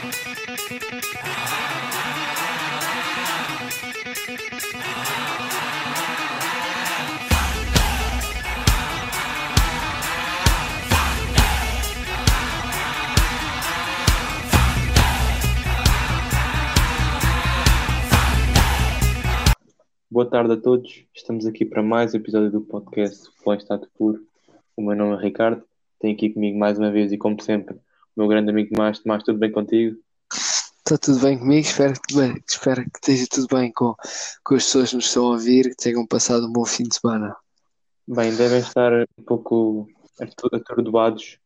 Boa tarde a todos, estamos aqui para mais um episódio do podcast em Estado Puro. O meu nome é Ricardo, tenho aqui comigo mais uma vez e como sempre meu grande amigo Tomás. Tomás, tudo bem contigo? Está tudo bem comigo, espero que, bem, espero que esteja tudo bem com, com as pessoas que nos estão a ouvir, que tenham passado um bom fim de semana. Bem, devem estar um pouco atordoados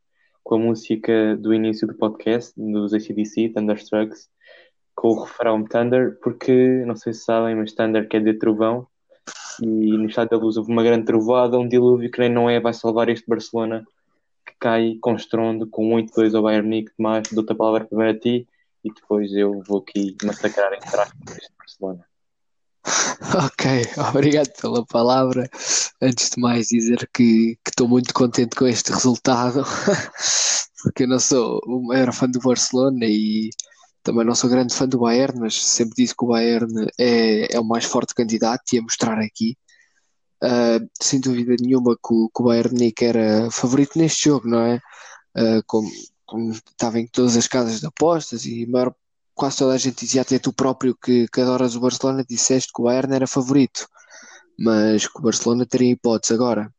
com a música do início do podcast, dos ACDC, Thunderstrucks, com o refrão Thunder, porque não sei se sabem, mas Thunder quer dizer trovão. E no estado da luz houve uma grande trovada, um dilúvio que nem não é, vai salvar este Barcelona cai com estrondo com 8-2 ao Bayern Munique. Mas dou-te a palavra primeiro a ti e depois eu vou aqui massacrar em trás este Barcelona. Ok, obrigado pela palavra. Antes de mais, dizer que estou muito contente com este resultado, porque eu não sou o maior fã do Barcelona e também não sou grande fã do Bayern, mas sempre disse que o Bayern é, é o mais forte candidato e a mostrar aqui. Uh, sem dúvida nenhuma que o, o Bayern Munique era favorito neste jogo, não é? Uh, como, como, estava em todas as casas de apostas e maior, quase toda a gente dizia, até tu próprio que, que adoras o Barcelona, disseste que o Bayern era favorito, mas que o Barcelona teria hipótese agora.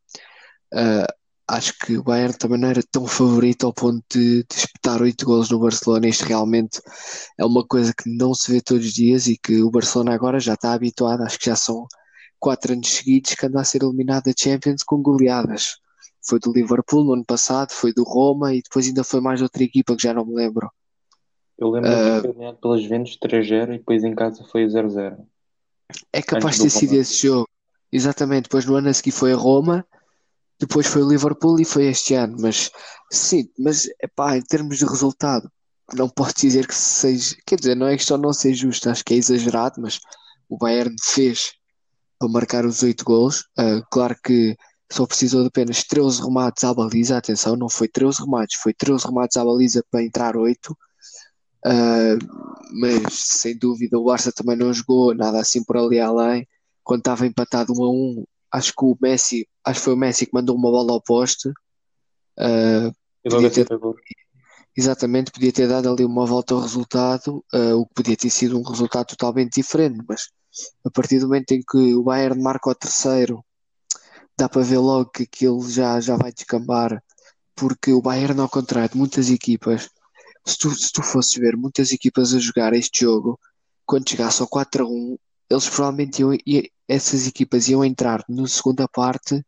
Uh, acho que o Bayern também não era tão favorito ao ponto de, de espetar 8 golos no Barcelona. Isto realmente é uma coisa que não se vê todos os dias e que o Barcelona agora já está habituado. Acho que já são 4 anos seguidos que anda a ser eliminado da Champions com goleadas. Foi do Liverpool no ano passado, foi do Roma e depois ainda foi mais outra equipa que já não me lembro. Eu lembro uh, que foi pelas Juventus 3-0 e depois em casa foi 0-0. É capaz de ter sido esse jogo. Exatamente, depois no ano a seguir foi a Roma depois foi o Liverpool e foi este ano, mas sim, mas epá, em termos de resultado, não posso dizer que seja, quer dizer, não é que isto não seja justo, acho que é exagerado, mas o Bayern fez para marcar os 8 gols. Uh, claro que só precisou de apenas 13 remates à baliza, atenção, não foi 13 remates, foi 13 remates à baliza para entrar 8. Uh, ah, mas sem dúvida o Barça também não jogou nada assim por ali além. Quando estava empatado 1 a 1, acho que o Messi, acho que foi o Messi que mandou uma bola ao poste. Uh, ter, exatamente, podia ter dado ali uma volta ao resultado, uh, o que podia ter sido um resultado totalmente diferente, mas a partir do momento em que o Bayern marca o terceiro, dá para ver logo que aquilo já, já vai descambar, porque o Bayern, ao contrário de muitas equipas, se tu, se tu fosses ver muitas equipas a jogar este jogo, quando chegasse ao 4 a 1, eles provavelmente iam, essas equipas iam entrar na segunda parte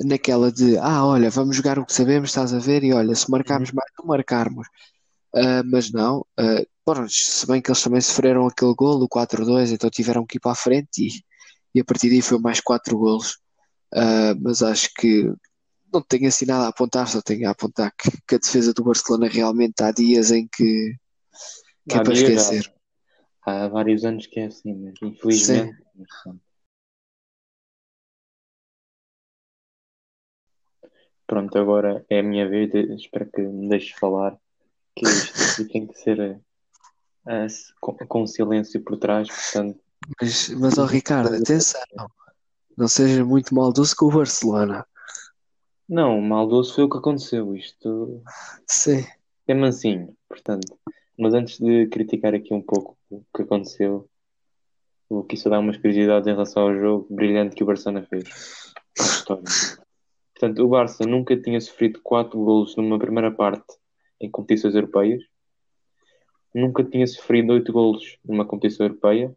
naquela de ah, olha, vamos jogar o que sabemos, estás a ver, e olha, se marcarmos uhum. mais, não marcarmos. Uh, mas não, uh, bom, se bem que eles também sofreram aquele gol, o 4-2, então tiveram que ir para a frente e, e a partir daí foi mais 4 golos. Uh, mas acho que não tenho assim nada a apontar, só tenho a apontar que, que a defesa do Barcelona realmente há dias em que, que é para esquecer. Há vários anos que é assim, mas infelizmente. Pronto, agora é a minha vez, espero que me deixes falar, que isto tem que ser uh, com, com, silêncio por trás, portanto... Mas, mas oh, Ricardo, atenção, não seja muito maldoso com o Barcelona. Não, maldoso foi o que aconteceu, isto Sim. é mansinho, portanto... Mas antes de criticar aqui um pouco o que aconteceu, vou aqui só dar umas curiosidades em relação ao jogo brilhante que o Barcelona fez. Portanto, o Barça nunca tinha sofrido 4 golos numa primeira parte em competições europeias. Nunca tinha sofrido 8 golos numa competição europeia.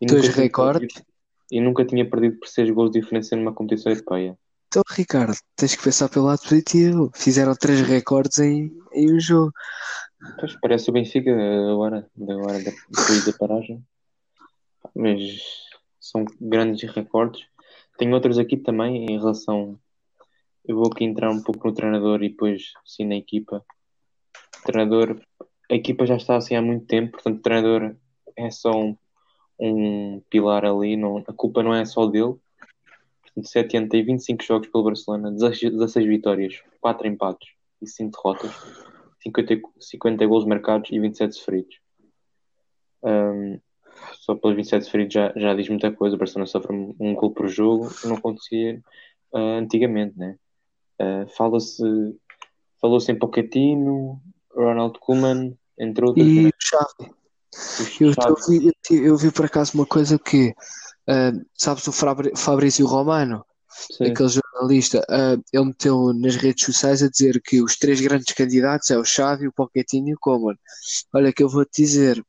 E Dois recordes. E nunca tinha perdido por 6 golos de diferença numa competição europeia. Então, Ricardo, tens que pensar pelo lado positivo. Fizeram 3 recordes em, em um jogo. Pois, parece o Benfica agora, agora depois da paragem. Mas são grandes recordes. Tenho outros aqui também em relação eu vou aqui entrar um pouco no treinador e depois sim na equipa. O treinador, a equipa já está assim há muito tempo, portanto o treinador é só um, um pilar ali, não, a culpa não é só dele. Portanto, 7 anos tem 25 jogos pelo Barcelona, 16, 16 vitórias, 4 empates e 5 derrotas. 50, 50 gols marcados e 27 sofridos. Um, só pelos 27 sofridos já, já diz muita coisa. O Barcelona sofre um gol por jogo não acontecia uh, antigamente, né? Uh, Fala-se falou-se em Pochettino, Ronald Koeman, entre outros. E né? Xavi. Eu, eu, vi, eu, vi, por acaso uma coisa que uh, sabes o Fabrício Romano, Sim. aquele jornalista, uh, ele meteu nas redes sociais a dizer que os três grandes candidatos é o Xavi, o Pochettino e o Koeman. Olha que eu vou te dizer,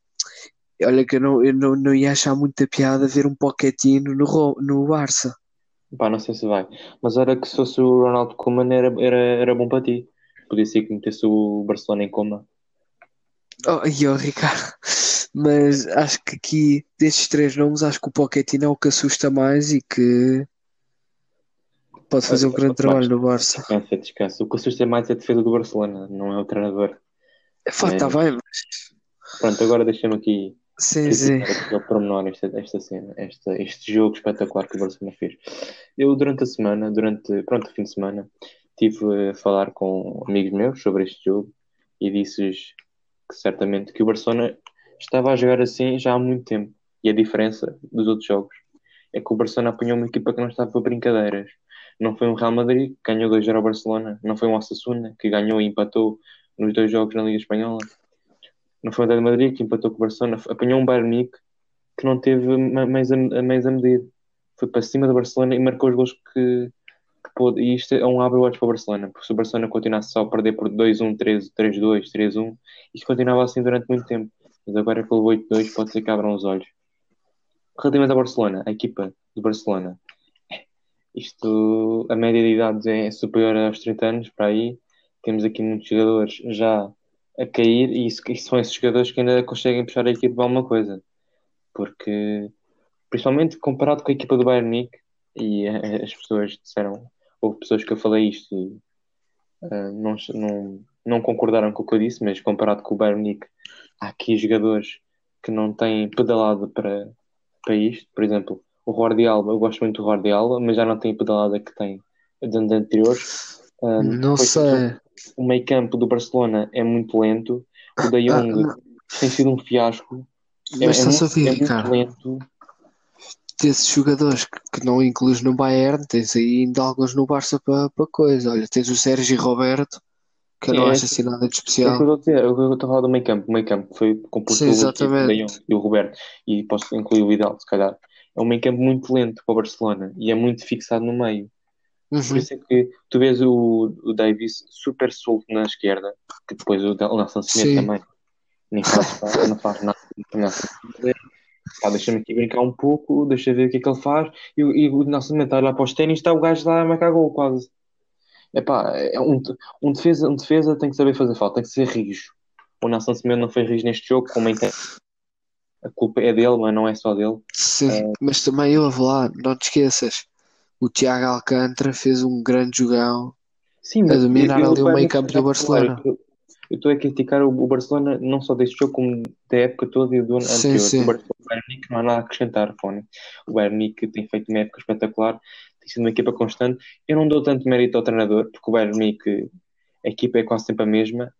olha que eu não, eu não, não ia achar muita piada ver um Pochettino no, no Barça. Pá, não sei se vai. Mas era que se fosse o Ronaldo Koeman era, era, era bom para ti. Podia ser que metesse o Barcelona em coma. Oh, e oh, Ricardo, mas acho que aqui destes três nomes, acho que o Pochettino é o que assusta mais e que pode fazer um grande trabalho no Barça. Descansa, descansa. O que assusta mais é a defesa do Barcelona, não é o treinador. É, está bem, mas... Pronto, agora deixa-me aqui sim, sim. o pormenor esta, esta cena, esta, este jogo espetacular que o Barcelona fez. Eu durante a semana, durante, pronto, o fim de semana, estive a falar com amigos meus sobre este jogo e disse-lhes que certamente que o Barcelona estava a jogar assim já há muito tempo. E a diferença dos outros jogos é que o Barcelona apanhou uma equipa que não estava para brincadeiras. Não foi um Real Madrid que ganhou 2-0 ao Barcelona, não foi um Osasuna que ganhou e empatou nos dois jogos na Liga Espanhola. Não foi o Real Madrid que empatou com o Barcelona, apanhou um Bayern Munique que não teve mais a, mais a medir. Foi para cima do Barcelona e marcou os gols que, pôde, e isto é um abre olhos para o Barcelona, porque se o Barcelona continuasse só a perder por 2-1, 3-2, 3-1, isto continuava assim durante muito tempo. Mas agora que levou 8-2, pode ser que abram os olhos. Relativamente ao Barcelona, a equipa do Barcelona, isto, a média de idades é superior aos 30 anos, para aí. Temos aqui muitos jogadores já a cair, e isso, isso são esses jogadores que ainda conseguem puxar a equipa para alguma coisa. Porque, principalmente comparado com a equipa do Bayern Munique, e as pessoas disseram houve pessoas que eu falei isto e uh, não, não, não concordaram com o que eu disse, mas comparado com o Bayern Munique, há aqui jogadores que não têm pedalada para, para isto. Por exemplo, o Guardiola, eu gosto muito do Guardiola, mas já não tem pedalada que tem de anos anteriores. Um, não sei. O meio campo do Barcelona é muito lento. O De Jong ah, tem sido um fiasco. Mas é, é, muito, é muito lento desses jogadores que, que não incluís no Bayern, tens aí ainda alguns no Barça para pa coisa. Olha, tens o Sérgio Roberto, que eu não é, acho assim nada de especial. É o que eu estou a falar do meio campo. O meio campo foi composto pelo e o Roberto, e posso incluir o Vidal, se calhar. É um meio campo muito lento para o Barcelona e é muito fixado no meio. Uhum. Por isso é que tu vês o, o Davis super solto na esquerda, que depois o Nelson Smith também nem faz, não faz nada. Não Pá, deixa-me aqui brincar um pouco, deixa ver o que é que ele faz. E, e o Mendes está lá para os ténis, está o gajo lá a marcar gol quase. Epá, é um, um, defesa, um defesa tem que saber fazer falta, tem que ser rijo. O Nelson Semedo não foi rijo neste jogo, como entende. A culpa é dele, mas não é só dele. Sim, é... mas também houve lá, não te esqueças. O Tiago Alcântara fez um grande jogão Sim, a dominar ali o meio campo do Barcelona. Eu, eu estou a criticar o, Barcelona não só deste jogo, como da época toda e do ano sim, anterior. Sim. O, Bayern Munique não há nada a acrescentar, Fone. O Bayern Munique tem feito uma época espetacular, tem sido uma equipa constante. Eu não dou tanto mérito ao treinador, porque o Bayern Munique, a equipa é quase sempre a mesma.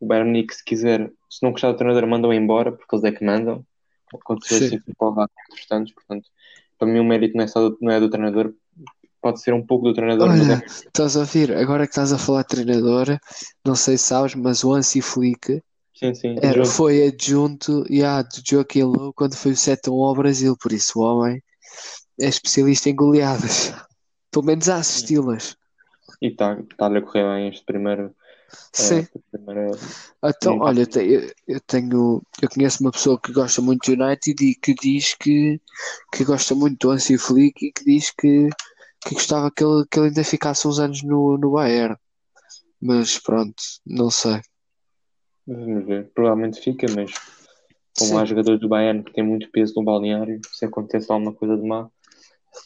O Bayern Munique, se quiser, se não gostar do treinador, mandam embora, porque eles é que mandam. Aconteceu assim com o tantos, portanto, para mim o mérito não é, só do, não é do treinador, pode ser um pouco do treinador. Olha, é... estás a ouvir? Agora que estás a falar de treinador, não sei se sabes, mas o Ansi Flick sim, sim, era, foi adjunto yeah, do Joaquim Lowe quando foi o 7-1 ao Brasil, por isso o homem é especialista em goleadas. Pelo menos a assisti-las. E está-lhe tá a correr bem este primeiro. Eh, sim. primeiro... Então, olha, eu tenho. Eu conheço uma pessoa que gosta muito do United e que diz que, que gosta muito do Ansi Flick e que diz que que gostava que ele, que ele ainda ficasse uns anos no, no Bayern. Mas pronto, não sei. Vamos ver. Provavelmente fica, mas como Sim. há jogadores do Bayern que têm muito peso no balneário, se acontece alguma coisa de má,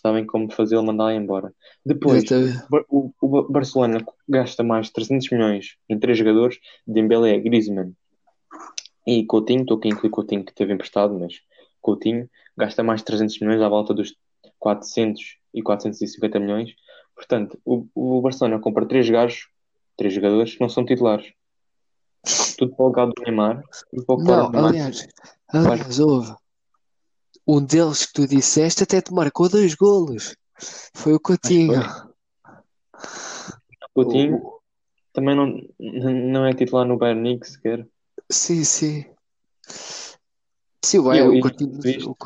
sabem como fazê-lo mandar embora. Depois, o, o, Barcelona gasta mais de 300 milhões em três jogadores: Dembélé, Griezmann e Coutinho. Estou aqui a incluir Coutinho que teve emprestado, mas Coutinho gasta mais de 300 milhões à volta dos 400 e 450 milhões. Portanto, o, o Barcelona compra três gajos, três jogadores que não são titulares. tudo para o lugar do Neymar. Não, aliás, aliás, houve. Um deles que tu disseste até te marcou dois golos. Foi o Coutinho. O Coutinho o... também não, não é titular no Bayern sequer. Sim, sim. Sim, ué, o o Coutinho,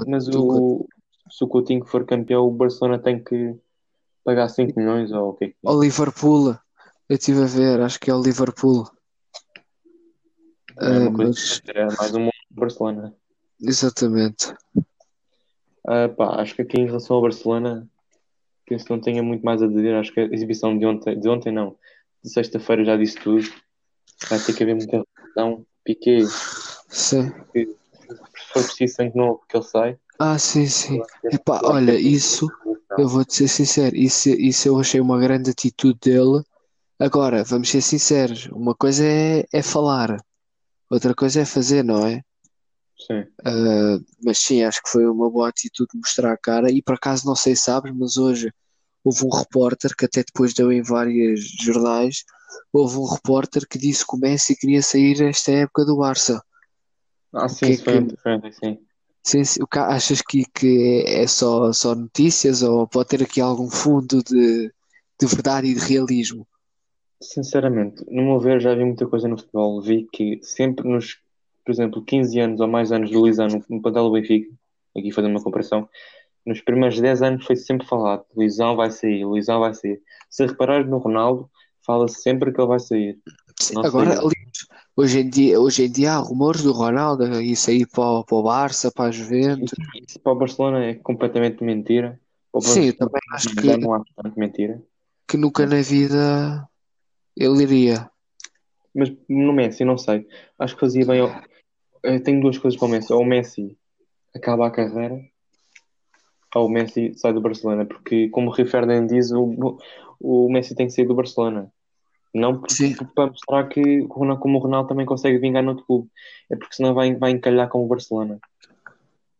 mas o, se o Coutinho for campeão, o Barcelona tem que pagar 5 milhões ou o que é que é? O Liverpool, eu estive a ver, acho que é o Liverpool. É, uh, mas... é mais um Barcelona. Exatamente. Uh, pá, acho que aqui em relação ao Barcelona, penso que não tenha muito mais a dizer. Acho que a exibição de ontem, de ontem não, de sexta-feira já disse tudo. Vai ter que haver muita relação. Piquet, sim. se for preciso sangue novo, que ele sai. Ah, sim, sim. Epá, olha, isso, eu vou-te ser sincero, isso, isso eu achei uma grande atitude dele. Agora, vamos ser sinceros, uma coisa é, é falar, outra coisa é fazer, não é? Sim. Uh, mas sim, acho que foi uma boa atitude mostrar a cara. E por acaso, não sei se sabes, mas hoje houve um repórter que até depois deu em vários jornais. Houve um repórter que disse que o Messi queria sair esta época do Barça. Ah, sim, que, foi que... sim. Sim, sim. O achas que, que é só, só notícias ou pode ter aqui algum fundo de, de verdade e de realismo? Sinceramente, no meu ver, já vi muita coisa no futebol. Vi que sempre nos, por exemplo, 15 anos ou mais anos do Luizão no plantel do Benfica, aqui fazendo uma comparação, nos primeiros 10 anos foi sempre falado: Luizão vai sair, Luizão vai sair. Se reparares no Ronaldo, fala-se sempre que ele vai sair. Sim, agora, hoje, em dia, hoje em dia há rumores do Ronaldo isso aí para, para o Barça, para a Juventus. Isso para o Barcelona é completamente mentira. Sim, eu também acho que, não há tanto mentira. que nunca na vida ele iria. Mas no Messi, não sei. Acho que fazia bem. Eu tenho duas coisas para o Messi. Ou o Messi acaba a carreira, ou o Messi sai do Barcelona. Porque, como o Rio Ferdinand diz, o, o Messi tem que sair do Barcelona. Não porque, para mostrar que, como o Ronaldo também consegue vingar no outro clube. É porque senão vai, vai encalhar com o Barcelona.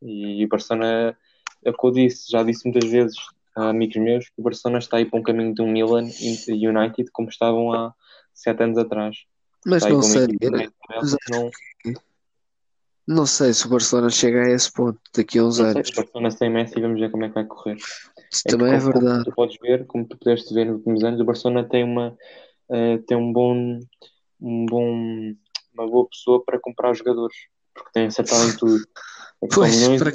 E o Barcelona, é o que eu disse, já disse muitas vezes a amigos meus que o Barcelona está aí para um caminho de um Milan United como estavam há sete anos atrás. Mas não sei. não... não sei se o Barcelona chega a esse ponto daqui a uns não anos. Sei, o Barcelona sem Messi vamos ver como é que vai correr. Isso é também é verdade. Como tu podes ver, como tu pudeste ver nos últimos anos, o Barcelona tem uma uh, tem um bom, um bom uma boa pessoa para comprar jogadores porque tem acertado em tudo. É pois, para...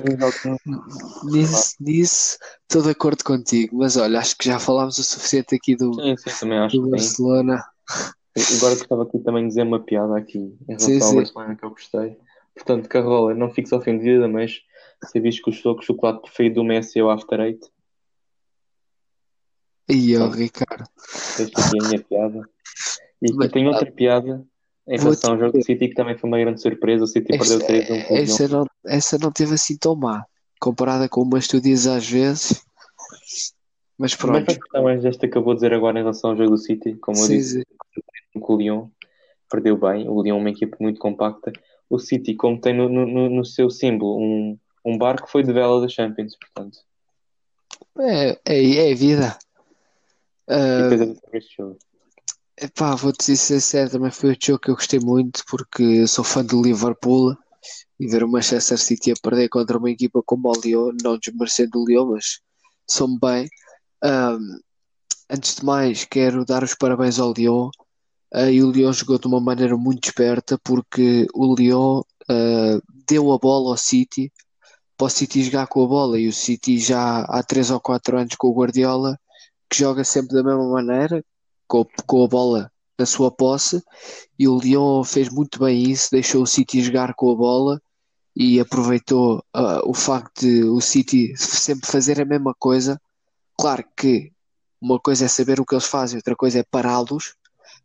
nisso, nisso estou de acordo contigo, mas olha, acho que já falámos o suficiente aqui do, sim, sim, do Barcelona. Agora gostava aqui também dizer uma piada aqui em relação sim, ao Barcelona que eu gostei. Portanto, Carola, não fiques ofendida, mas sabias que o chocolate preferido do Messi é o After Eight? E o Ricardo. Esta aqui é a minha piada. E Mas, tem outra piada em relação ao jogo do City que também foi uma grande surpresa. O City essa, perdeu 3 1 essa não, essa não teve assim tão má. Comparada com umas tu dizes às vezes. Mas pronto. Mas a questão é esta que eu vou dizer agora em relação ao jogo do City. Como eu sim, disse, sim. o Lyon perdeu bem. O Lyon é uma equipe muito compacta. O City, como tem no, no, no seu símbolo um, um barco, foi de vela da Champions, portanto. É, é, é vida. Uh, este jogo? Epá, vou-te dizer sincero, também foi o jogo que eu gostei muito porque sou fã do Liverpool e ver o Manchester City a perder contra uma equipa como o Lyon, não desmerecendo o Lyon, mas sou-me bem. Um, antes de mais, quero dar os parabéns ao Lyon. Uh, e o Lyon jogou de uma maneira muito esperta porque o Lyon uh, deu a bola ao City para o City jogar com a bola e o City já há 3 ou 4 anos com o Guardiola que joga sempre da mesma maneira, com, com a bola na sua posse, e o Lyon fez muito bem isso, deixou o City jogar com a bola e aproveitou uh, o facto de o City sempre fazer a mesma coisa. Claro que uma coisa é saber o que eles fazem, outra coisa é pará-los.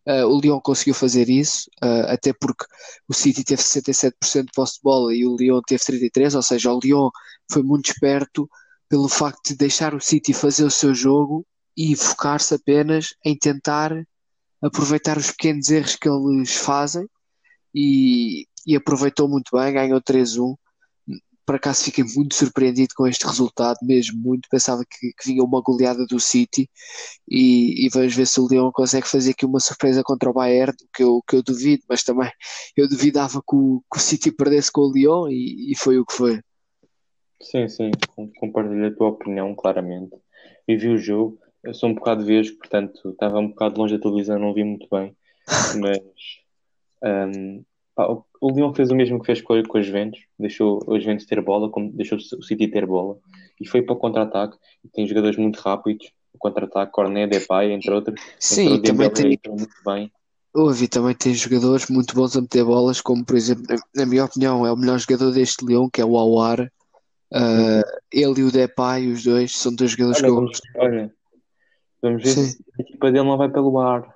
Uh, o Lyon conseguiu fazer isso, uh, até porque o City teve 67% de posse de bola e o Lyon teve 33%, ou seja, o Lyon foi muito esperto pelo facto de deixar o City fazer o seu jogo e focar-se apenas em tentar aproveitar os pequenos erros que eles fazem e, e aproveitou muito bem, ganhou 3-1. por acaso fiquei muito surpreendido com este resultado, mesmo muito. Pensava que, que vinha uma goleada do City e, e, vamos ver se o Leão consegue fazer aqui uma surpresa contra o Bayern, que eu, que eu duvido, mas também eu duvidava que o, que o City perdesse com o Leão e, e foi o que foi. Sim, sim, compartilho a tua opinião, claramente. E vi o jogo, eu sou um bocado vesgo, portanto estava um bocado longe da televisão, não vi muito bem, mas um, pá, o Lyon fez o mesmo que fez com, com os Juventus, deixou os Juventus ter bola, como deixou o City ter bola, e foi para o contra-ataque, tem jogadores muito rápidos, o contra-ataque, Cornet, Depay, entre outros. Sim, também tem... muito bem. Ouvi, também tem jogadores muito bons a meter bolas, como por exemplo, na, minha opinião, é o melhor jogador deste Leão, que é o Awar. Uh, ele e o Depay, os dois, são dois jogadores olha, que eu gosto. Olha, vamos ver Sim. se a equipa dele não vai pelo ar.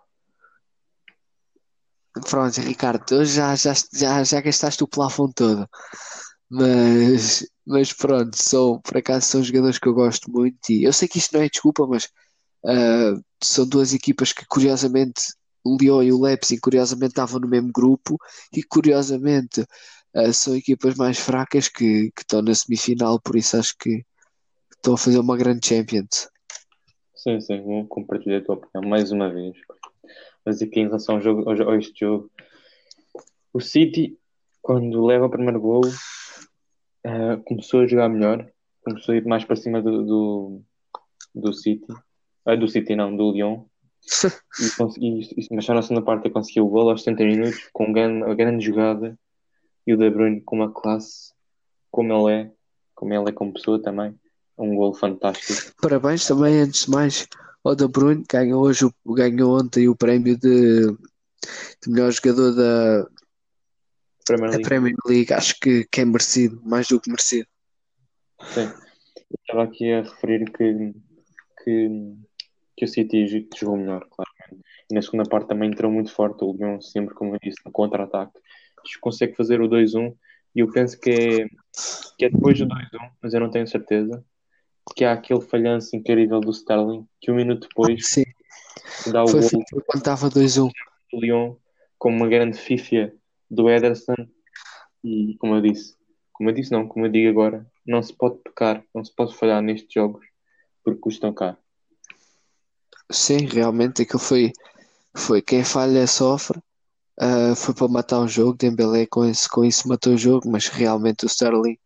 Pronto, Ricardo, já, já, já, já gastaste o plafond todo. Mas, mas pronto, são, por acaso são jogadores que eu gosto muito. E eu sei que isto não é desculpa, mas uh, são duas equipas que curiosamente o Lyon e o Leipzig curiosamente estavam no mesmo grupo e curiosamente uh, são equipas mais fracas que, que estão na semifinal, por isso acho que estão a fazer uma grande Champions. Sim, sim, vou compartilhar a tua opinião mais uma vez. Mas aqui em relação ao jogo, ao, a este jogo, o City, quando leva o primeiro gol, uh, começou a jogar melhor, começou a ir mais para cima do, do, do City, uh, do City não, do Lyon. e, e, mas na segunda parte conseguiu o gol aos 70 minutos com uma grande jogada e o De Bruyne com uma classe como ele é, como ele é como pessoa também, um gol fantástico. Parabéns também, antes de mais, o De Bruyne ganhou hoje, ganhou ontem o prémio de, de melhor jogador da Premier League. Premier League. Acho que, que é merecido, mais do que merecido. Sim. Eu estava aqui a referir que, que, que o City jogou melhor. E na segunda parte também entrou muito forte. O Lyon, sempre, como eu disse, no contra-ataque. Consegue fazer o 2-1 e eu penso que é, que é depois do 2-1, mas eu não tenho certeza que há aquele falhanço incrível do Sterling que um minuto depois Sim. dá o Foi gol quando estava 2-1 do Lyon com uma grande fifia do Ederson. E como eu disse como eu disse não, como eu digo agora não se pode pecar, não se pode falhar nestes jogos porque custam caro. Sim, realmente aquilo foi foi. Quem falha sofre. Uh, foi para matar o jogo. Dembélé com isso, com isso matou o jogo mas realmente o Sterling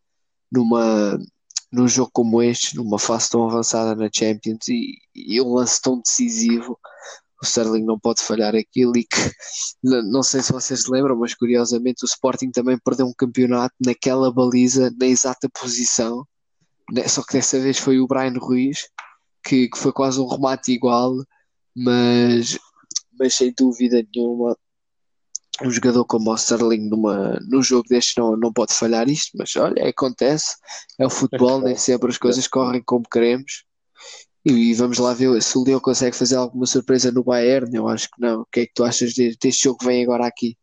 numa num jogo como este, numa fase tão avançada na Champions e, e um lance tão decisivo, o Sterling não pode falhar aquilo e que não sei se vocês se lembram, mas curiosamente o Sporting também perdeu um campeonato naquela baliza, na exata posição, né, só que dessa vez foi o Brian Ruiz, que, que foi quase um remate igual, mas, mas sem dúvida nenhuma um jogador como o Sterling numa, num jogo deste não, não pode falhar isto, mas olha, acontece, é o futebol, nem sempre as coisas correm como queremos. E, e vamos lá ver se o Leo consegue fazer alguma surpresa no Bayern. Eu acho que não. O que é que tu achas deste jogo que vem agora aqui?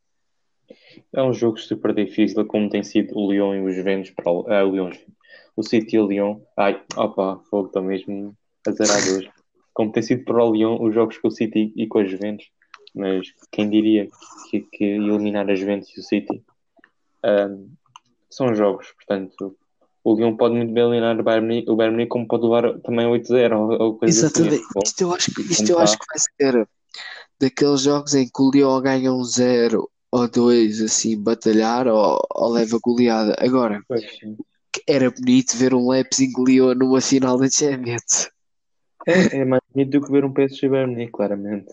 É um jogo super difícil, como tem sido o Lyon e os Juventus para o, ah, o, Lyon, o City e o Lyon. Ai, opa, fogo, estou mesmo azarado hoje. Como tem sido para o Lyon os jogos com o City e com os Juventus mas quem diria que, que eliminar a Juventus e o City um, são jogos, portanto o Lyon pode muito bem eliminar o Bayern o Bayern como pode levar também 8-0 ou, ou coisa assim, Exatamente, assim, isto eu acho, que, isto eu acho que vai ser daqueles jogos em que o Lyon ganha um 0 ou 2 assim, batalhar ou, ou leva goleada. Agora, era bonito ver um Leipzig Lyon numa final da Champions. É, é mais bonito do que ver um PSG Bayern Munique, claramente.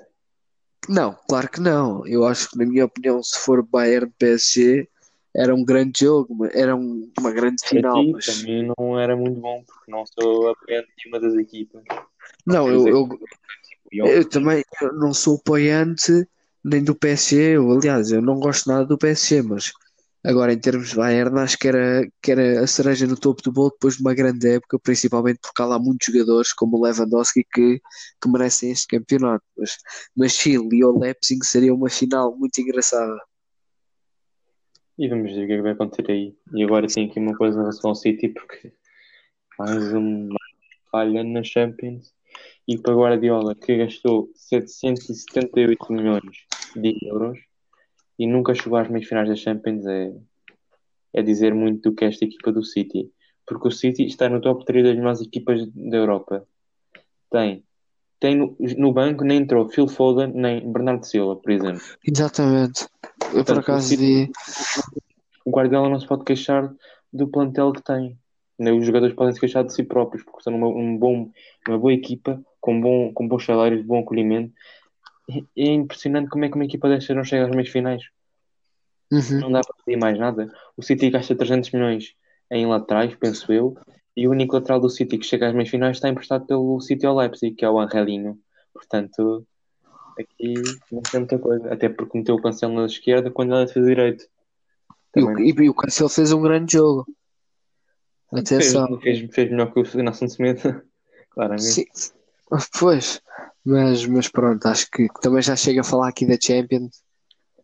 Não, claro que não. Eu acho que, na minha opinião, se for Bayern PSG, era um grande jogo, era um, uma grande final. Ti, mas... Também não era muito bom, porque não sou apoiante de nenhuma das equipas. Não, eu, eu, eu, também não sou apoiante nem do PSG. Eu, aliás, eu não gosto nada do PSG, mas Agora, em termos de Bayern, acho que era, que era a cereja no topo do bolo depois de uma grande época, principalmente porque há lá muitos jogadores como o Lewandowski que, que merecem este campeonato. Mas, mas sim, Lyon Leipzig seria uma final muito engraçada. E vamos ver o é que vai acontecer aí. E agora tem aqui uma coisa em relação ao City, porque mais uma falha na Champions. E para Guardiola, que gastou 778 milhões de euros e nunca chegou às meias finais da Champions é, é dizer muito do que é esta equipa do City. Porque o City está no top 3 das melhores equipas da Europa. Tem. Tem no, no banco nem entrou Phil Foden nem Bernardo Silva, por exemplo. Exatamente. Eu por acaso vi. O Guardiola não se pode queixar do plantel que tem. Os jogadores podem se queixar de si próprios, porque são uma, um bom, uma boa equipa, com, bom, com bons salários, bom acolhimento. É impressionante como é que uma equipa destas não chega às meias finais. Uhum. Não dá para pedir mais nada. O City gasta 300 milhões em laterais, penso eu, e o único lateral do City que chega às meias finais está emprestado pelo City ao Leipzig, que é o Angelinho. Portanto, aqui não tem muita coisa. Até porque meteu o Cancelo na esquerda quando ele fez direito. E o, e o Cancelo fez um grande jogo. Atenção. Fez, fez, fez melhor que o Nelson Smith, claramente. Sim. Pois, mas, mas pronto, acho que também já chega a falar aqui da Champions.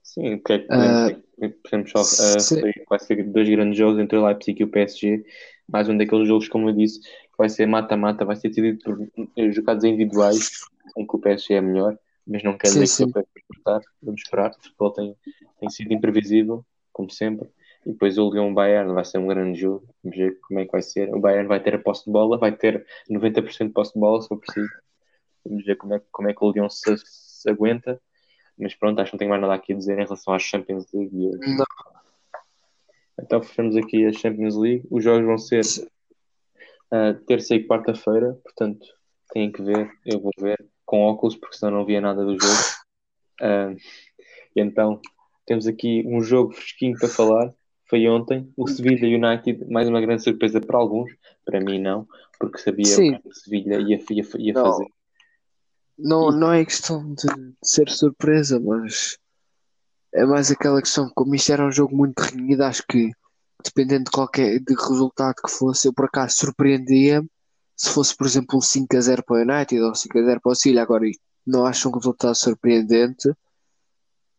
Sim, o que é que uh, podemos só uh, vai ser dois grandes jogos entre o Leipzig e o PSG. Mais um daqueles jogos, como eu disse, que vai ser mata-mata, vai ser decidido por jogados individuais, em que o PSG é melhor, mas não quer dizer que o PSG vai Vamos esperar, o futebol tem, tem sido imprevisível, como sempre. E depois o Leão Bayern vai ser um grande jogo. Vamos ver como é que vai ser. O Bayern vai ter a posse de bola, vai ter 90% de posse de bola, se for preciso. Vamos ver como é, como é que o Leão se, se aguenta. Mas pronto, acho que não tenho mais nada aqui a dizer em relação às Champions League de hoje. Não. Então fechamos aqui a Champions League. Os jogos vão ser uh, terça e quarta-feira, portanto têm que ver, eu vou ver com óculos, porque senão não via nada do jogo. Uh, então temos aqui um jogo fresquinho para falar. Foi ontem, o Sevilha United, mais uma grande surpresa para alguns, para mim não, porque sabia Sim. que o Sevilha ia, ia, ia fazer. Não, não é questão de ser surpresa, mas é mais aquela questão, como isto era um jogo muito renhido, acho que dependendo de qualquer de resultado que fosse, eu por acaso surpreendia se fosse, por exemplo, um 5 a 0 para o United ou 5 a 0 para o Cília. Agora, não acho um resultado surpreendente.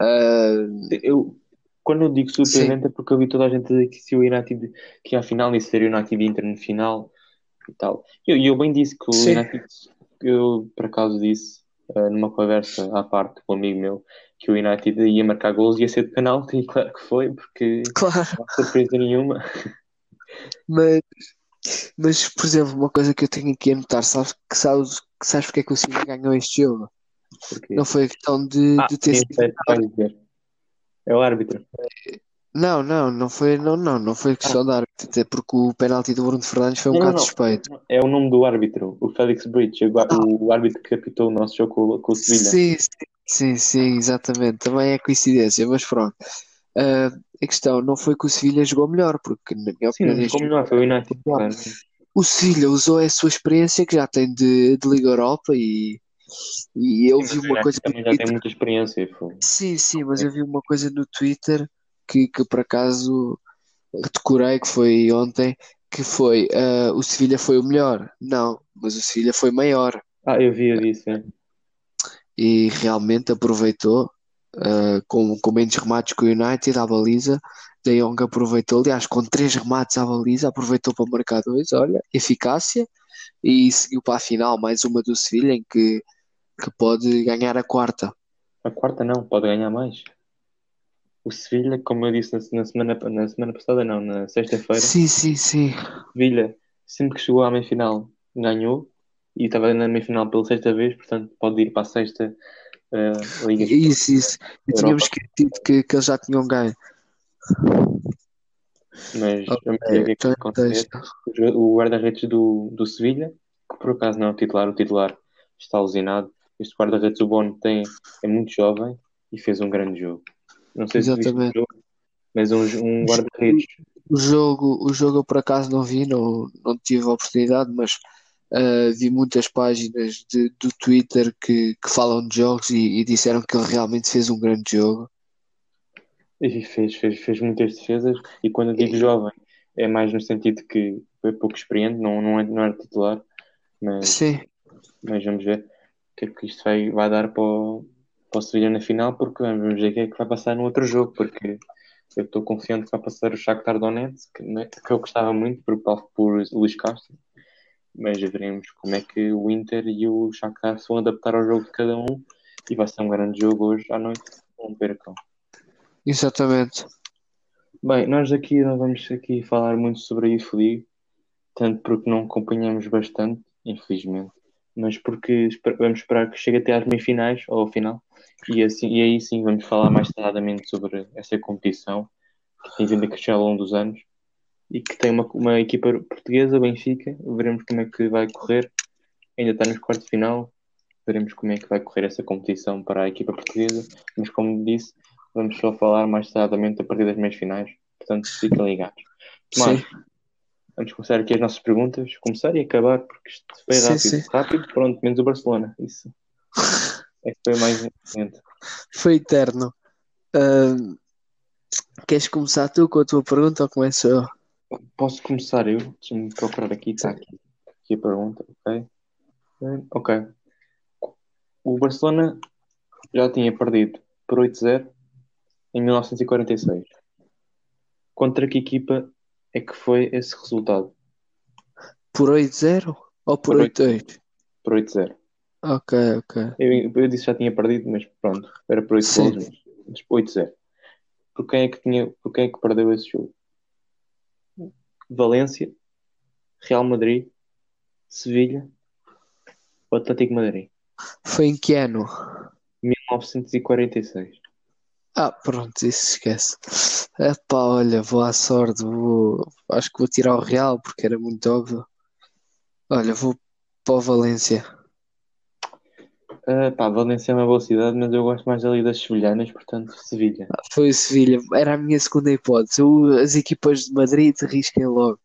Uh... Eu, quando eu digo surpreendente, Sim. é porque eu vi toda a gente dizer que se o United que a final ia ser o United Inter no final e tal. E eu, eu, bem disse que o Sim. United eu por acaso disse uh, numa conversa à parte com um amigo meu que o United ia marcar gols e ia ser de penalti, e claro que foi, porque claro. não há surpresa nenhuma. Mas, mas, por exemplo, uma coisa que eu tenho aqui a notar, sabes, que sabes, que sabes porque é que o City ganhou este jogo? Não foi a questão de, ah, de ter sido. É o árbitro. Não, não, não foi, não, não, não foi questão ah. de árbitro, até porque o penalti do Bruno Fernandes foi um não, bocado não, suspeito. É o nome do árbitro, o Félix Bridge, o, ah. o árbitro que apitou o nosso jogo com, o Sevilha. Sim, sim, sim, exatamente, também é coincidência, mas pronto. Uh, a questão não foi que o Sevilha jogou melhor, porque na minha opinião. Sim, jogou melhor, foi o United. O Sevilha usou a sua experiência que já tem de, de Liga Europa e, e eu sim, vi uma coisa. Também já tem muita experiência. Foi. Sim, sim, mas eu vi uma coisa no Twitter que, que por acaso decorei, que foi ontem, que foi uh, o Sevilha foi o melhor. Não, mas o Sevilha foi maior. Ah, eu vi, eu vi, sim. E realmente aproveitou uh, com, com menos remates que o United à baliza. De Jong aproveitou, aliás, com três remates à baliza, aproveitou para marcar dois, olha, eficácia, e seguiu para a final mais uma do Sevilha em que, que pode ganhar a quarta. A quarta não, pode ganhar mais. O Sevilha, como eu disse na, semana, na semana passada, não, na sexta-feira. Sim, sim, sim. Sevilha, sempre que chegou à meia-final, ganhou e estava na meia-final pela sexta vez, portanto pode ir para a sexta uh, Liga. Isso, isso. E tínhamos esquecido que, que eles já tinham ganho. Mas okay, que é então. O guarda-redes do, do Sevilha, que por acaso não é o titular, o titular está alucinado. Este guarda-redes, o Bono, tem, é muito jovem e fez um grande jogo. Não sei Exatamente. se viste o jogo, mas um, um guarda-redes. O jogo, o jogo eu por acaso não vi, não, não tive a oportunidade, mas uh, vi muitas páginas de, do Twitter que, que falam de jogos e, e, disseram que ele realmente fez um grande jogo. E fez, fez, fez muitas defesas, e quando eu digo jovem, é mais no sentido que foi pouco experiente, não, não, é, não era titular, mas, Sim. mas vamos ver o que é que isto vai, vai dar para o, posso vir na final porque vamos ver o que é que vai passar no outro jogo, porque eu estou confiante que vai passar o Shakhtar Donetsk, que, que eu gostava muito por, por Luís Castro, mas veremos como é que o Inter e o Shakhtar se vão adaptar ao jogo de cada um e vai ser um grande jogo hoje à noite, um percão. Exatamente. Bem, nós aqui não vamos aqui falar muito sobre a League, tanto porque não acompanhamos bastante, infelizmente, mas porque vamos esperar que chegue até às meias-finais ou ao final, e, assim, e aí sim vamos falar mais detalhadamente sobre essa competição que tem vindo a crescer ao longo dos anos e que tem uma, uma equipa portuguesa, Benfica, veremos como é que vai correr, ainda está nos quartos de final, veremos como é que vai correr essa competição para a equipa portuguesa, mas como disse, vamos só falar mais detalhadamente a partir das meias finais, portanto fiquem ligados. Mas, vamos começar aqui as nossas perguntas, começar e acabar, porque isto foi sim, rápido, sim. rápido, pronto, menos o Barcelona, isso é que foi mais importante. Foi eterno. Uh, queres começar tu com a tua pergunta ou começo eu? Posso começar eu? Deixa-me procurar aqui, está aqui, aqui a pergunta, ok? Ok. O Barcelona já tinha perdido por 8-0 em 1946. Contra que equipa é que foi esse resultado? Por 8-0 ou por, 8-8? Por 8-0. Ok, ok. Eu, eu disse que já tinha perdido, mas pronto, era por 8 gols, mas 8-0. Por quem é que tinha, por quem é que perdeu esse jogo? Valência, Real Madrid, Sevilha ou Atlético Madrid? Foi em que ano? 1946. Ah, pronto, isso esquece. Epá, olha, vou à sorte, vou... acho que vou tirar o Real porque era muito óbvio. Olha, vou para o Valência. Uh, pá, Valência é uma boa cidade, mas eu gosto mais ali das sevilhanas, portanto, Sevilha. Ah, foi Sevilha, era a minha segunda hipótese. Eu, as equipas de Madrid risquem logo.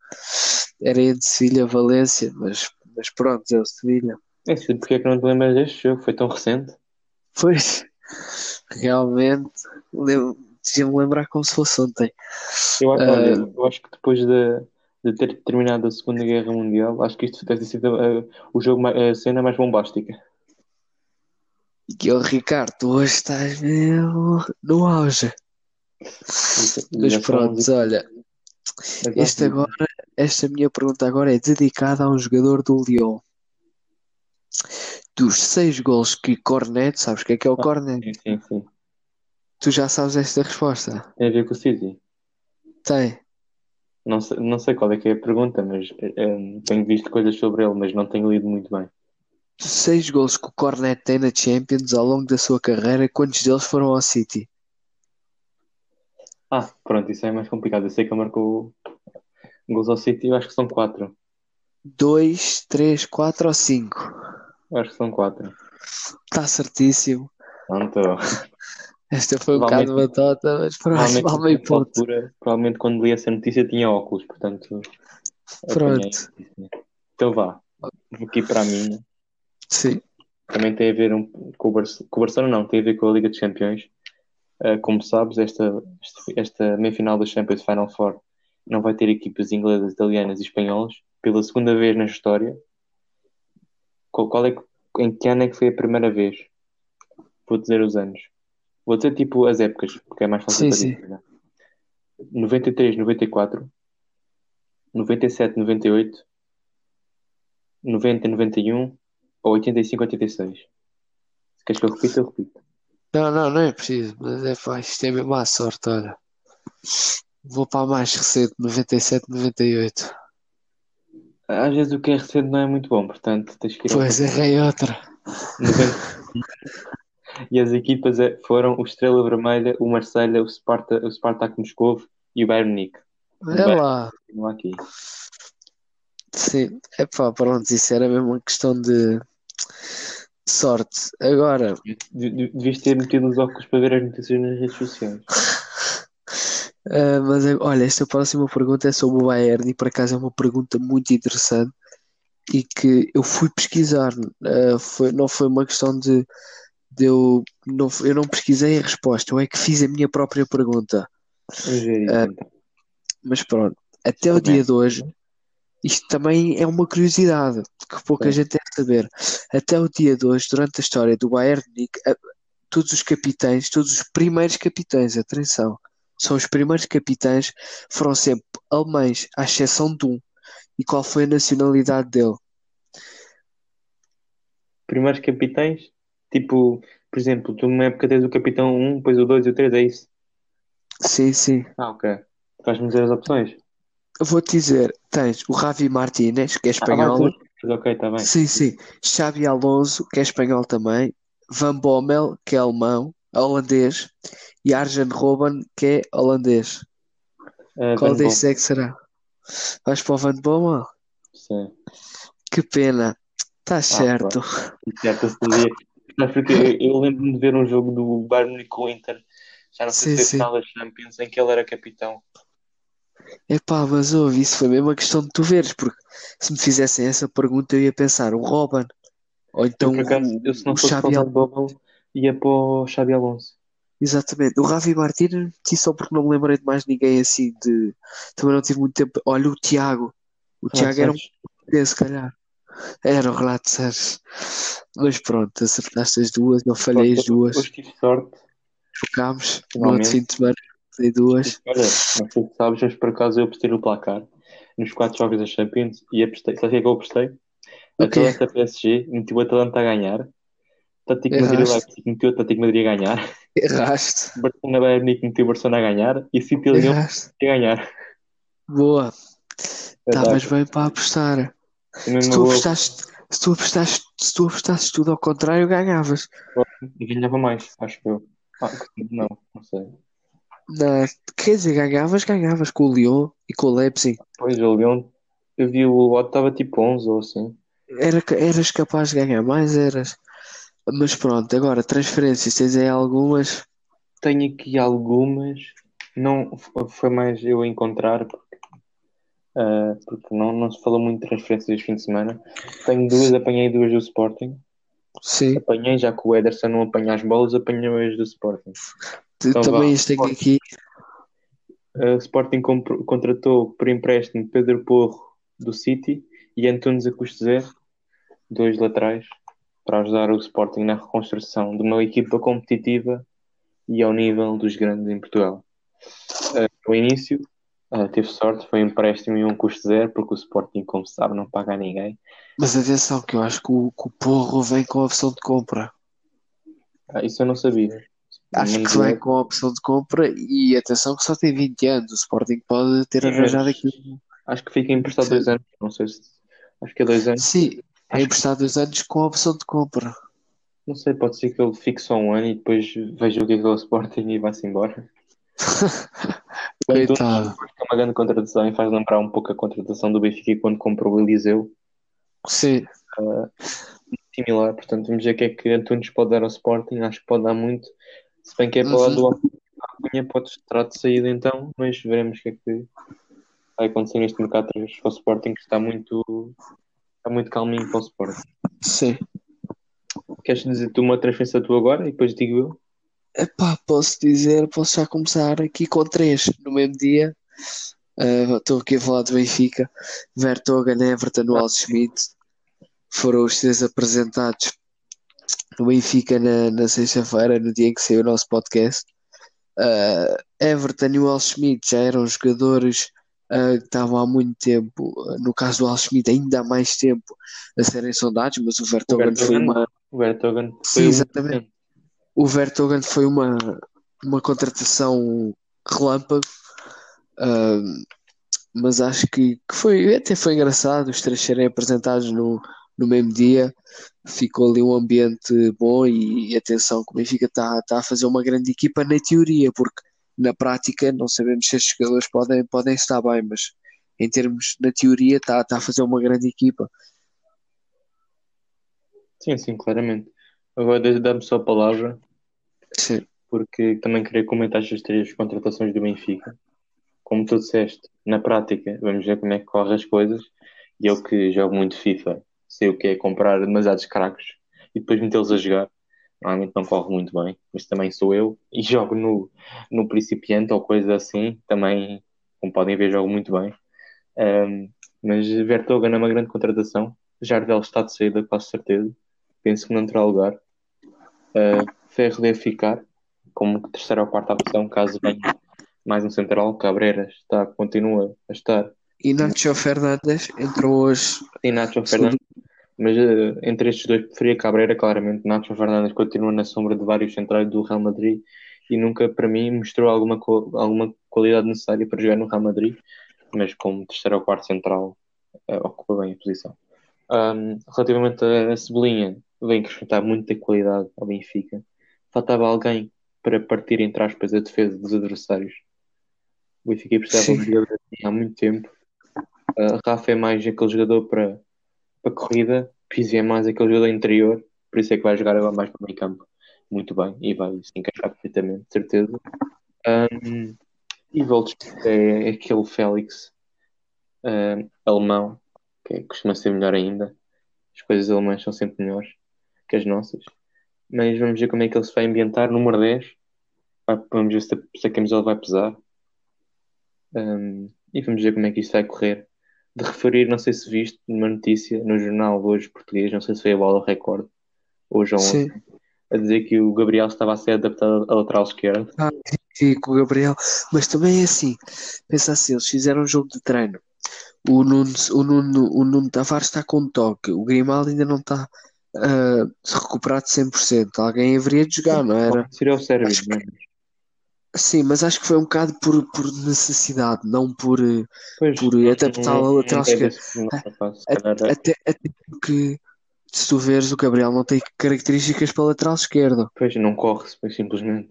Era entre Sevilha e Valência, mas, mas pronto, é o Sevilha. É porque é que não te lembras deste jogo? Foi tão recente? Pois, realmente, devia-me lembrar como se fosse ontem. Eu, uh, eu acho que depois de, de ter terminado a Segunda Guerra Mundial, acho que isto deve ter sido uh, o jogo, a cena mais bombástica. E o Ricardo, tu hoje estás mesmo no auge. Mas pronto, olha. Este agora, esta minha pergunta agora é dedicada a um jogador do Lyon. Dos seis gols que Cornet, sabes o que é que é o ah, Cornet? Sim, sim, sim. Tu já sabes esta resposta? Tem a ver com o City? Tem. Não sei, não sei qual é que é a pergunta, mas é, tenho visto coisas sobre ele, mas não tenho lido muito bem seis gols que o Cornet tem na Champions ao longo da sua carreira, quantos deles foram ao City? Ah, pronto, isso é mais complicado. Eu sei que ele marcou gols ao City, eu acho que são quatro. Dois, três, quatro ou cinco? Acho que são quatro. Está certíssimo. Pronto. Esta foi um bocado batota, mas pronto, vale meio ponto. Altura, provavelmente quando li essa notícia tinha óculos, portanto. Pronto. Então vá. Vou aqui para a minha. Sim. Também tem a ver um, com, o Barcelona, com o Barcelona, não, tem a ver com a Liga dos Campeões. Uh, como sabes, esta, esta, esta meia-final da Champions Final Four não vai ter equipas inglesas, italianas e espanholas pela segunda vez na história. Qual, qual é que, em que ano é que foi a primeira vez? Vou dizer os anos. Vou dizer tipo as épocas, porque é mais fácil sim, para dizer. 93, 94, 97, 98, 90, 91 ou 85, 86? Se queres que eu repita, eu repito. Não, não, não é preciso, mas é pá, isto é mesmo má sorte, olha. Vou para a mais recente, 97, 98. Às vezes o que é recente não é muito bom, portanto tens que ir Pois, errei outra. 90... e as equipas é, foram o Estrela Vermelha, o Marselha, o, Sparta, o Spartak Moscovo e o Bayern Munique. É lá. Aqui. Sim, é pá, pronto, isso era mesmo uma questão de sorte. Agora. Devias ter metido os óculos para ver as notícias nas redes sociais. Uh, mas olha, esta próxima pergunta é sobre o Bayern e por acaso é uma pergunta muito interessante e que eu fui pesquisar. Uh, foi, não foi uma questão de, de eu, não, eu não pesquisei a resposta, eu é que fiz a minha própria pergunta. Uh, mas pronto, até o dia de hoje isto também é uma curiosidade que pouca gente deve saber. Até o dia de hoje, durante a história do Bayern Munique, todos os capitães, todos os primeiros capitães, atenção, são os primeiros capitães, foram sempre alemães, à exceção de um. E qual foi a nacionalidade dele? Primeiros capitães? Tipo, por exemplo, tu numa época tens o capitão 1, depois o 2 e o 3, é isso? Sim, sim. Ah, ok. Vais-me dizer as opções? Vou-te dizer, tens o Javi Martínez, que é Ah, espanhol. tu. Ok, está bem. Sim, sim. Xavi Alonso, que é espanhol também. Van Bommel, que é alemão, holandês. E Arjen Robben, que é holandês. Uh, Qual desses é que será? Vais para o Van Bommel? Sim. Que pena. Está Ah, certo. Certo. Mas porque eu, eu lembro-me de ver um jogo do Bayern com o Inter, já não sei Sim, se final da Champions, em que ele era capitão. Epá, mas ouve, isso foi mesmo uma questão de tu veres, porque se me fizessem essa pergunta eu ia pensar o Robben, ou então eu, acaso, eu, se não o fosse o Alonso. Ia para o Xabi Alonso. Exatamente. O Javi Martínez meti só porque não me lembrei de mais ninguém assim de. Também não tive muito tempo. Olha o Tiago. O Tiago era um português, se calhar. Era o Renato Sanches. Mas pronto, acertaste as duas, eu falhei as duas. Hoje tive sorte. Trocámos no outro fim de semana, dei duas. Olha, não sei se sabes, mas por acaso eu apostei no placar nos quatro jogos da Champions e apostei. Sabe o que é que eu apostei? O quê? Atalanta PSG, meti o Atalanta a ganhar. Atlético Madrid Erraste. Leipzig meteu o Atlético Madrid a ganhar. Erraste. Barcelona Bayern Munique meteu o Barcelona a ganhar. E City Leão a ganhar. Boa. Estavas Verdade. bem para apostar. Também Se tu apostaste, se tu apostaste, se tu apostasses tudo ao contrário, ganhavas. Ganhava mais, acho que eu. Ah, não, não sei. Não, quer dizer, ganhavas, ganhavas com o Lyon e com o Leipzig. Pois, o Leão, eu vi o lote estava tipo 11 ou assim. Era, eras capaz de ganhar mais, eras. Mas pronto, agora transferências, tens aí algumas. Tenho aqui algumas, não foi mais eu encontrar, porque, ah, porque não, não se falou muito de transferências este fim de semana. Tenho duas, apanhei duas do Sporting. Sim, Apanhei, já que o Ederson não apanha as bolas, apanhei as do Sporting. Então também Sporting. aqui. O Sporting compro- contratou por empréstimo Pedro Porro do City e Antunes a custo zero, dois laterais, para ajudar o Sporting na reconstrução de uma equipa competitiva e ao nível dos grandes em Portugal. Ah, no início, ah, teve sorte, foi um empréstimo e um custo zero, porque o Sporting, como se sabe, não paga a ninguém. Mas atenção, que eu acho que o, que o Porro vem com a opção de compra. Ah, isso eu não sabia. Acho que vem com a opção de compra e atenção que só tem 20 anos. O Sporting pode ter Sim, arranjado aqui. Acho que fica emprestado dois anos, não sei se. Acho que é dois anos. Sim, é emprestado dois anos com a opção de compra. Não sei, pode ser que ele fique só um ano e depois veja o que é que é o Sporting e vai-se embora. Coitado. É uma grande contratação e faz lembrar um pouco a contratação do Benfica quando comprou o Eliseu. Sim, Similar, portanto, vamos ver o que é que Antunes pode dar ao Sporting. Acho que pode dar muito. Se bem que é para lá Uhum. do Alcunha, pode estar de saída então, mas veremos o que é que vai acontecer neste mercado para o Sporting, que está muito, está muito calminho para o Sporting. sim. Queres dizer tu uma transferência tua agora e depois digo eu? Epá, posso dizer, posso já começar aqui com três no mesmo dia. Ah, Estou aqui a falar do Benfica. Vertonghen, Everton, Wall Schmidt foram os três apresentados no Benfica na, na sexta-feira, no dia em que saiu o nosso podcast. Ah, Everton e Wall Schmidt já eram jogadores ah, que estavam há muito tempo, ah, no caso do Wall Schmidt, ainda há mais tempo a serem sondados, mas o Vertonghen foi uma. O Vertogen Sim, foi um- exatamente. O Vertonghen foi uma, uma contratação relâmpago, ahm, mas acho que, que foi, até foi engraçado os três serem apresentados no, no mesmo dia. Ficou ali um ambiente bom e, e atenção, que o Benfica está tá a fazer uma grande equipa na teoria, porque na prática não sabemos se estes jogadores podem, podem estar bem, mas em termos na teoria está tá a fazer uma grande equipa. Sim, sim, claramente. Agora dá-me só a palavra, Sim, porque também queria comentar estas três contratações do Benfica. Como tu disseste, na prática, vamos ver como é que correm as coisas. E eu que jogo muito FIFA, sei o que é comprar demasiados craques e depois metê-los a jogar. Normalmente não corre muito bem, mas também sou eu e jogo no, no principiante ou coisa assim. Também, como podem ver, jogo muito bem. Ahm, mas Vertogen é uma grande contratação. Jardel está de saída, quase certeza. Penso que não terá lugar. Uh, Ferro deve ficar como terceira ou quarta opção, caso venha mais um central. Cabreiras está, continua a estar. e Nacho Fernandes entrou hoje. E Nacho Fernandes, mas uh, entre estes dois preferia Cabreira, claramente. Nacho Fernandes continua na sombra de vários centrais do Real Madrid e nunca, para mim, mostrou alguma, alguma qualidade necessária para jogar no Real Madrid, mas como terceiro ou quarto central, uh, ocupa bem a posição. Um, relativamente a Cebolinha, vem acrescentar muita qualidade ao Benfica. Faltava alguém para partir, entre aspas, a defesa dos adversários. O Benfica precisava de um jogador assim há muito tempo. Uh, Rafa é mais aquele jogador para, para corrida, Pizzi é mais aquele jogador interior, por isso é que vai jogar agora mais para o meio campo. Muito bem, e vai se encaixar perfeitamente, certeza. Um, e Voltes é, é aquele Félix uh, alemão, que é, costuma ser melhor ainda. As coisas alemãs são sempre melhores que as nossas. Mas vamos ver como é que ele se vai ambientar. Número 10. Vai, vamos ver se a, se a camisola vai pesar. Um, e vamos ver como é que isto vai correr. De referir, não sei se viste uma notícia no jornal hoje português, não sei se foi a bola recorde, hoje ou ontem, a dizer que o Gabriel estava a ser adaptado à lateral esquerda. Ah, sim, com o Gabriel. Mas também é assim, pensa assim, eles fizeram um jogo de treino. O Nuno, o Nuno, o Nuno Tavares está com toque, o Grimaldo ainda não está uh, recuperado 100%. Alguém haveria de jogar, não era? Seria o Sérgio, Acho que... Sim, mas acho que foi um bocado por, por necessidade, não por, pois, por adaptar a lateral. Até, até, até porque se tu veres o Gabriel não tem características para lateral esquerdo. Pois não corre simplesmente.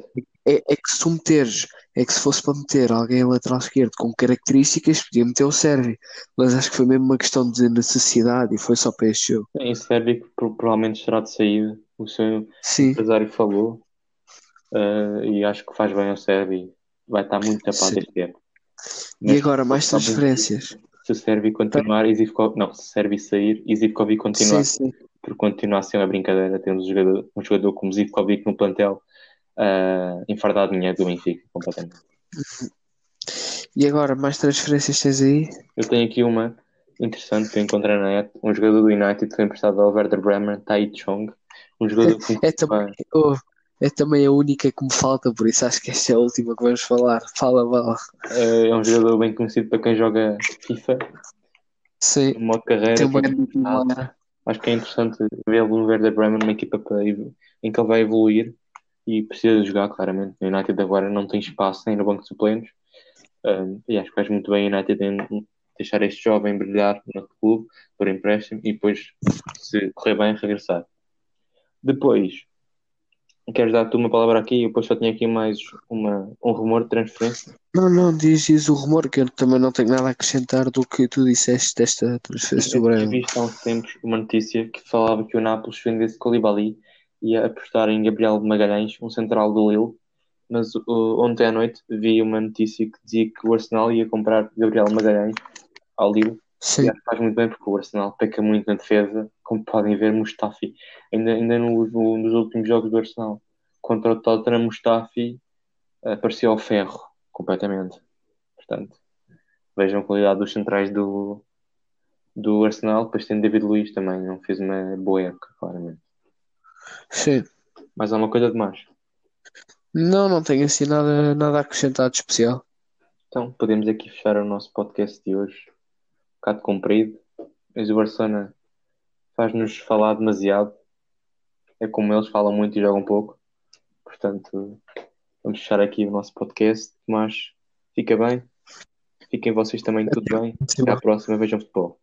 É, é que se tu meteres, é que se fosse para meter alguém a lateral esquerdo com características, podia meter o Sérvio. Mas acho que foi mesmo uma questão de necessidade e foi só para este jogo. Em Sérvio provavelmente será de saída. O seu Sim. empresário falou. Uh, e acho que faz bem ao Sérvio. Vai estar muito tapado este ano. E agora, mais transferências. Se o Sérvio continuar, Zivkov... não, se o Sérvio sair e Zivkovic continuar, sim, sim. por continuar a ser uma brincadeira, temos um jogador, um jogador como Zivkovic no plantel uh, enfardado dinheiro do Benfica, completamente. E agora, mais transferências tens aí? Eu tenho aqui uma interessante que eu encontrei na net. Um jogador do United que foi emprestado ao Werder Bremen, Tai Chong. Um jogador que é, também, oh, é também a única que me falta, por isso acho que esta é a última que vamos falar. Fala, Val. É, é um jogador bem conhecido para quem joga FIFA. Sim. Modo carreira. Acho que é interessante vê-lo no Werder Bremen, uma equipa para, em que ele vai evoluir e precisa de jogar, claramente. O United agora não tem espaço nem no banco de suplentes. Um, e acho que faz muito bem o United em deixar este jovem brilhar no clube por empréstimo e depois, se correr bem, regressar. Depois, queres dar-te uma palavra aqui? Eu depois só tinha aqui mais uma, um rumor de transferência. Não, não, diz, diz o rumor que eu também não tenho nada a acrescentar do que tu disseste desta transferência do Braga. visto há uns tempos uma notícia que falava que o Nápoles vendesse Colibali ia apostar em Gabriel Magalhães, um central do Lille, mas uh, ontem à noite vi uma notícia que dizia que o Arsenal ia comprar Gabriel Magalhães ao Lille. Sim. E faz muito bem porque o Arsenal peca muito na defesa, como podem ver, Mustafi. Ainda, ainda no, no, nos últimos jogos do Arsenal contra o Tottenham, Mustafi apareceu ao ferro completamente. Portanto, vejam a qualidade dos centrais do, do Arsenal. Depois tem David Luiz também, não fez uma boa época, claramente. Sim. Mais alguma coisa de mais? Não, não tenho assim nada, nada a acrescentar de especial. Então, podemos aqui fechar o nosso podcast de hoje. Um bocado comprido. Mas o Barcelona faz-nos falar demasiado. É como eles falam muito e jogam pouco. Portanto, vamos fechar aqui o nosso podcast. Mas fica bem. Fiquem vocês também tudo bem. Até à próxima. Vejam futebol.